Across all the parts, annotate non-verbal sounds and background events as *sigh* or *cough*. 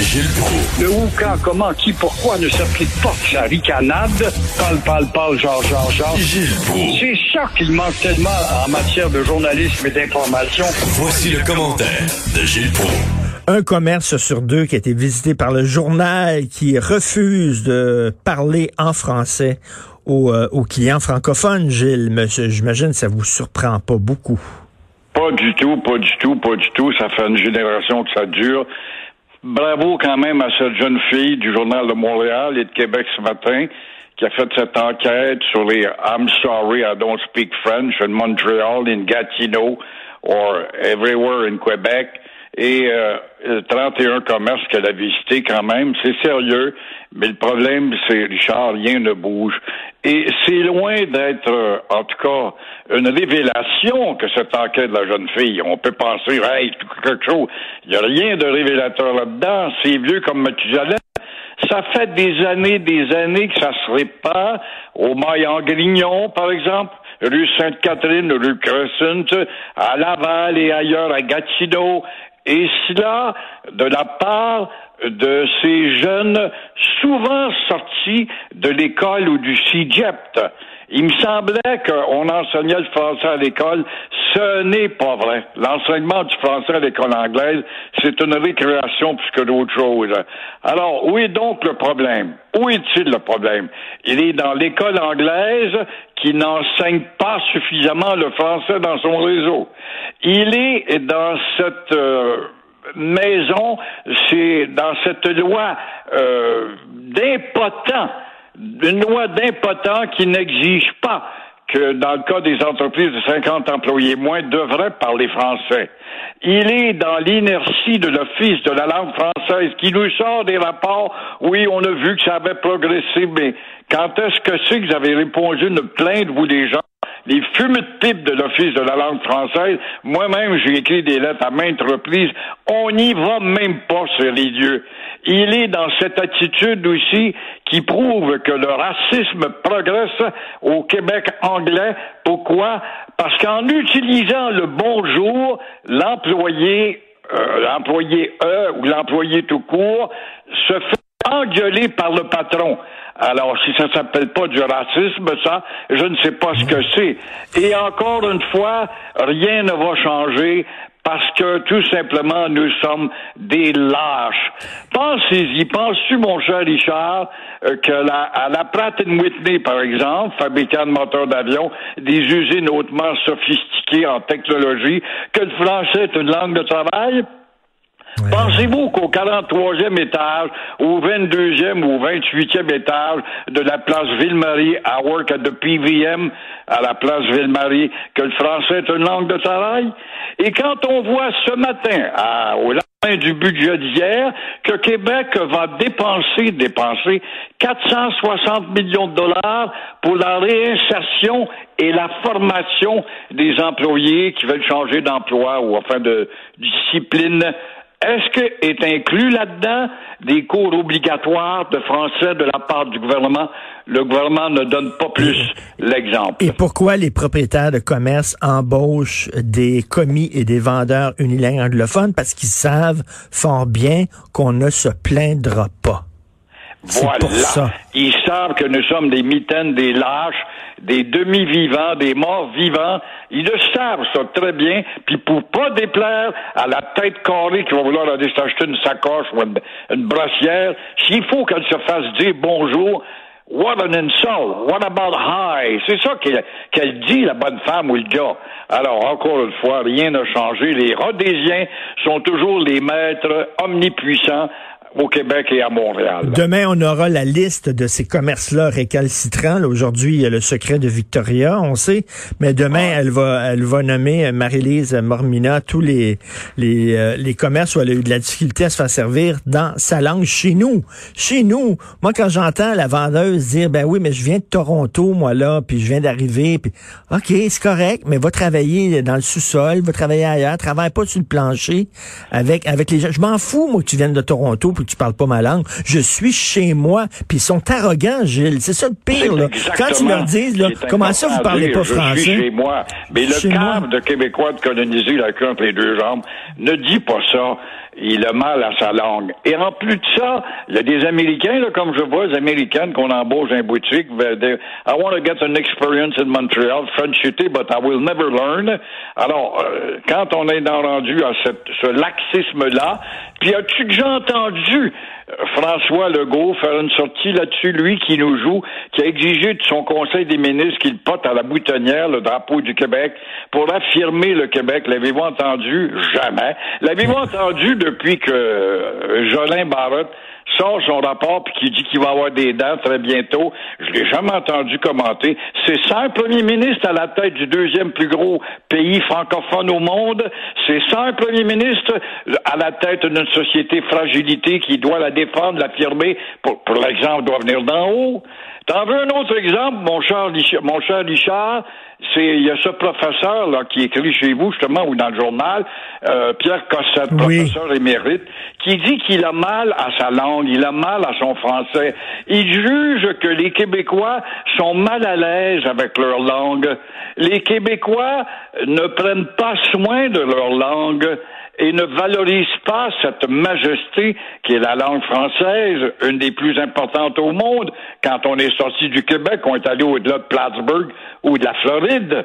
Gilles Proulx. Le où, quand, comment, qui, pourquoi ne s'applique pas que sa ricanade? Parle, parle, parle, genre, genre, genre. Gilles Proulx. C'est ça qu'il manque tellement en matière de journalisme et d'information. Voici le commentaire de Gilles Proulx. Un commerce sur deux qui a été visité par le journal qui refuse de parler en français aux, euh, aux clients francophones, Gilles. Monsieur, J'imagine que ça vous surprend pas beaucoup. Pas du tout, pas du tout, pas du tout. Ça fait une génération que ça dure. Bravo quand même à cette jeune fille du Journal de Montréal et de Québec ce matin qui a fait cette enquête sur les I'm sorry, I don't speak French in Montreal, in Gatineau or everywhere in Quebec. Et euh, 31 commerces qu'elle a visités quand même, c'est sérieux. Mais le problème, c'est, Richard, rien ne bouge. Et c'est loin d'être, euh, en tout cas, une révélation que cette enquête de la jeune fille. On peut penser, hey, quelque chose. Il n'y a rien de révélateur là-dedans. C'est vieux comme Mathusalem. Ça fait des années, des années que ça se répand au Maillan-Grignon, par exemple, rue Sainte-Catherine, rue Crescent, à Laval et ailleurs, à Gatineau. Et cela de la part de ces jeunes souvent sortis de l'école ou du CIGEPT. Il me semblait qu'on enseignait le français à l'école. Ce n'est pas vrai. L'enseignement du français à l'école anglaise, c'est une récréation plus que d'autres choses. Alors, où est donc le problème? Où est-il le problème? Il est dans l'école anglaise qui n'enseigne pas suffisamment le français dans son réseau. Il est dans cette euh, maison, c'est dans cette loi euh, d'impotent une loi d'impotent qui n'exige pas que dans le cas des entreprises de 50 employés moins devraient parler français. Il est dans l'inertie de l'Office de la langue française qui nous sort des rapports. Oui, on a vu que ça avait progressé, mais quand est-ce que c'est que vous avez répondu une plainte, vous, les gens? Les fumées de pipe de l'Office de la langue française. Moi-même, j'ai écrit des lettres à maintes reprises. On n'y va même pas, sur les dieux. Il est dans cette attitude aussi qui prouve que le racisme progresse au Québec anglais. Pourquoi? Parce qu'en utilisant le bonjour, l'employé, euh, l'employé E ou l'employé tout court se fait engueuler par le patron. Alors, si ça s'appelle pas du racisme, ça, je ne sais pas ce que c'est. Et encore une fois, rien ne va changer parce que tout simplement nous sommes des lâches. Pensez-y, penses-tu, mon cher Richard, euh, que la, à la Pratt Whitney, par exemple, fabricant de moteurs d'avion, des usines hautement sophistiquées en technologie, que le français est une langue de travail? Pensez-vous qu'au 43e étage, au 22e ou au 28e étage de la place Ville-Marie à Work at the PVM, à la place Ville-Marie, que le français est une langue de travail? Et quand on voit ce matin, au lendemain du budget d'hier, que Québec va dépenser, dépenser 460 millions de dollars pour la réinsertion et la formation des employés qui veulent changer d'emploi ou enfin de discipline est-ce que est inclus là-dedans des cours obligatoires de français de la part du gouvernement? Le gouvernement ne donne pas plus l'exemple. Et pourquoi les propriétaires de commerce embauchent des commis et des vendeurs unilingues anglophones? Parce qu'ils savent fort bien qu'on ne se plaindra pas. Voilà. Pour ça. Ils savent que nous sommes des mitaines, des lâches, des demi-vivants, des morts vivants. Ils le savent ça très bien. Puis pour pas déplaire à la tête carrée qui va vouloir aller s'acheter une sacoche ou une, brossière, s'il faut qu'elle se fasse dire bonjour, What an insult! What about hi? C'est ça qu'elle dit, la bonne femme ou le gars. Alors, encore une fois, rien n'a changé. Les Rhodésiens sont toujours les maîtres omnipuissants au Québec et à Montréal. Demain, on aura la liste de ces commerces-là récalcitrants. Aujourd'hui, il y a le secret de Victoria, on sait, mais demain, elle va elle va nommer euh, Marie-Lise Mormina tous les les, euh, les commerces où elle a eu de la difficulté à se faire servir dans sa langue chez nous. Chez nous, moi quand j'entends la vendeuse dire ben oui, mais je viens de Toronto moi là, puis je viens d'arriver, puis OK, c'est correct, mais va travailler dans le sous-sol, va travailler ailleurs, travaille pas sur le plancher avec avec les gens. Je m'en fous moi que tu viennes de Toronto puis tu parles pas ma langue. Je suis chez moi. Puis ils sont arrogants, Gilles. C'est ça le pire. Là. Quand ils leur disent, là, comment ça vous parlez pas je français? Suis chez moi. Mais le cadre de Québécois de coloniser la queue entre les deux jambes ne dit pas ça il a mal à sa langue. Et en plus de ça, il y a des Américains, là, comme je vois, des Américaines qu'on embauche dans les boutiques. I want to get an experience in Montreal, French City, but I will never learn. Alors, euh, quand on est dans rendu à cette, ce laxisme-là, puis as-tu déjà entendu euh, François Legault faire une sortie là-dessus, lui qui nous joue, qui a exigé de son Conseil des ministres qu'il pote à la boutonnière le drapeau du Québec pour affirmer le Québec? L'avez-vous entendu? Jamais. L'avez-vous entendu depuis que euh, Jolin Barrett sort son rapport puis qui dit qu'il va avoir des dents très bientôt. Je l'ai jamais entendu commenter. C'est ça un premier ministre à la tête du deuxième plus gros pays francophone au monde. C'est ça un premier ministre à la tête d'une société fragilité qui doit la défendre, l'affirmer. Pour, pour l'exemple, doit venir d'en haut. T'en veux un autre exemple, mon cher, mon cher Richard? C'est il y a ce professeur là qui écrit chez vous justement ou dans le journal, euh, Pierre Cossette, professeur émérite, qui dit qu'il a mal à sa langue, il a mal à son français. Il juge que les Québécois sont mal à l'aise avec leur langue. Les Québécois ne prennent pas soin de leur langue et ne valorise pas cette majesté qui est la langue française, une des plus importantes au monde. Quand on est sorti du Québec, on est allé au-delà de Plattsburgh ou de la Floride.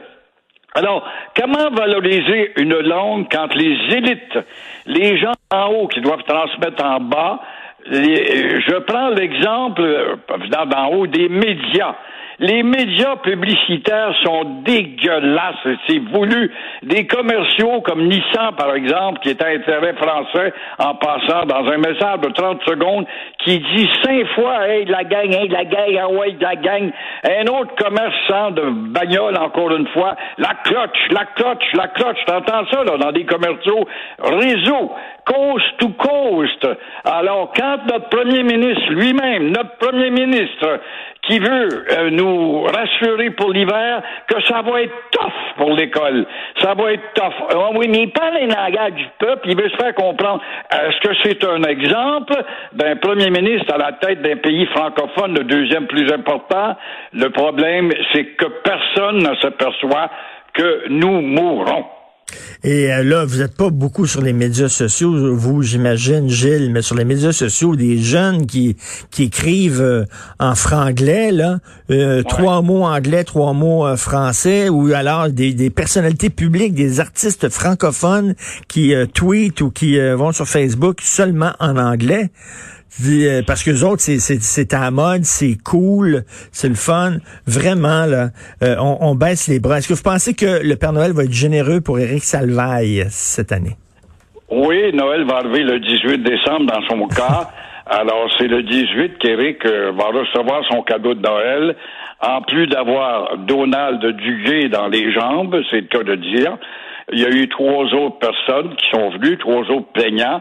Alors, comment valoriser une langue quand les élites, les gens en haut qui doivent transmettre en bas, je prends l'exemple, euh, d'en haut, des médias. Les médias publicitaires sont dégueulasses, c'est voulu. Des commerciaux comme Nissan, par exemple, qui est à intérêt français, en passant dans un message de 30 secondes, qui dit cinq fois, hey, la gang, hey, la gang, ah ouais, la gang. Un autre commerçant de bagnole, encore une fois, la cloche, la cloche, la cloche. T'entends ça, là, dans des commerciaux réseau, coast to coast. Alors, quand notre premier ministre lui-même, notre premier ministre, qui veut euh, nous rassurer pour l'hiver que ça va être tough pour l'école. Ça va être tough. Oh oui, mais il parle un du peuple, il veut se faire comprendre. Est-ce que c'est un exemple? D'un premier ministre à la tête d'un pays francophone, le deuxième plus important? Le problème, c'est que personne ne s'aperçoit que nous mourrons. Et euh, là, vous n'êtes pas beaucoup sur les médias sociaux, vous, j'imagine, Gilles, mais sur les médias sociaux, des jeunes qui, qui écrivent euh, en franglais, là, euh, trois mots anglais, trois mots français, ou alors des, des, personnalités publiques, des artistes francophones qui tweetent ou qui vont sur Facebook seulement en anglais. Euh, parce que les autres, c'est à la mode, c'est cool, c'est le fun. Vraiment, là, euh, on, baisse les bras. Est-ce que vous pensez que le Père Noël va être généreux pour Éric Salvaille cette année? Oui, Noël va arriver le 18 décembre dans son *laughs* cas. Alors, c'est le 18 qu'Éric euh, va recevoir son cadeau de Noël. En plus d'avoir Donald Duguay dans les jambes, c'est le cas de dire, il y a eu trois autres personnes qui sont venues, trois autres plaignants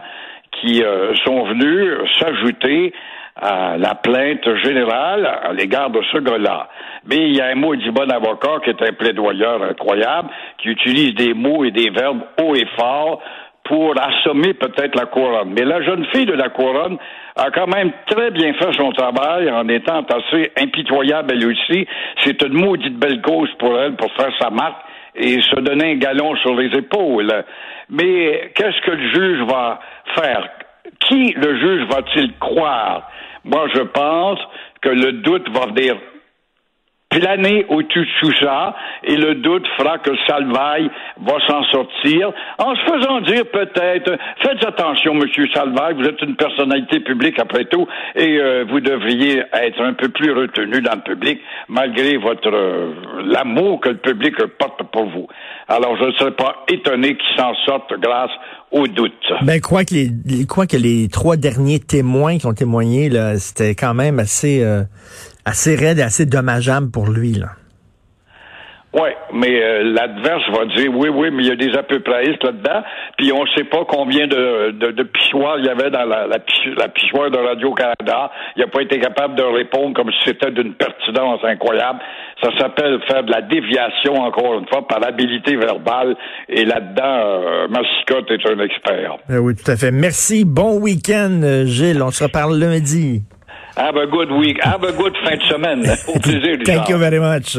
qui euh, sont venus s'ajouter à la plainte générale à l'égard de ce gars-là. Mais il y a un du bon avocat qui est un plaidoyeur incroyable, qui utilise des mots et des verbes haut et fort pour assommer peut-être la couronne. Mais la jeune fille de la couronne a quand même très bien fait son travail en étant assez impitoyable elle aussi. C'est une maudite belle cause pour elle pour faire sa marque et se donner un galon sur les épaules. Mais qu'est-ce que le juge va faire? Qui le juge va-t-il croire? Moi, je pense que le doute va venir planer au-dessus de ça et le doute fera que Salvaille va s'en sortir en se faisant dire peut-être faites attention monsieur Salvaille vous êtes une personnalité publique après tout et euh, vous devriez être un peu plus retenu dans le public malgré votre euh, l'amour que le public porte pour vous. Alors je ne serais pas étonné qu'il s'en sorte grâce au doute. Ben quoi que les quoi que les trois derniers témoins qui ont témoigné là, c'était quand même assez euh, assez raide et assez dommageable pour lui, là. Oui, mais euh, l'adverse va dire oui, oui, mais il y a des apeuplaïstes là-dedans, puis on ne sait pas combien de, de, de pichoirs il y avait dans la, la, la pichoire de Radio-Canada. Il n'a pas été capable de répondre comme si c'était d'une pertinence incroyable. Ça s'appelle faire de la déviation, encore une fois, par l'habilité verbale, et là-dedans, euh, Massicotte est un expert. Euh, oui, tout à fait. Merci. Bon week-end, euh, Gilles. On se reparle lundi. Have a good week. Have a good fin de semaine. Au plaisir, Thank you very much.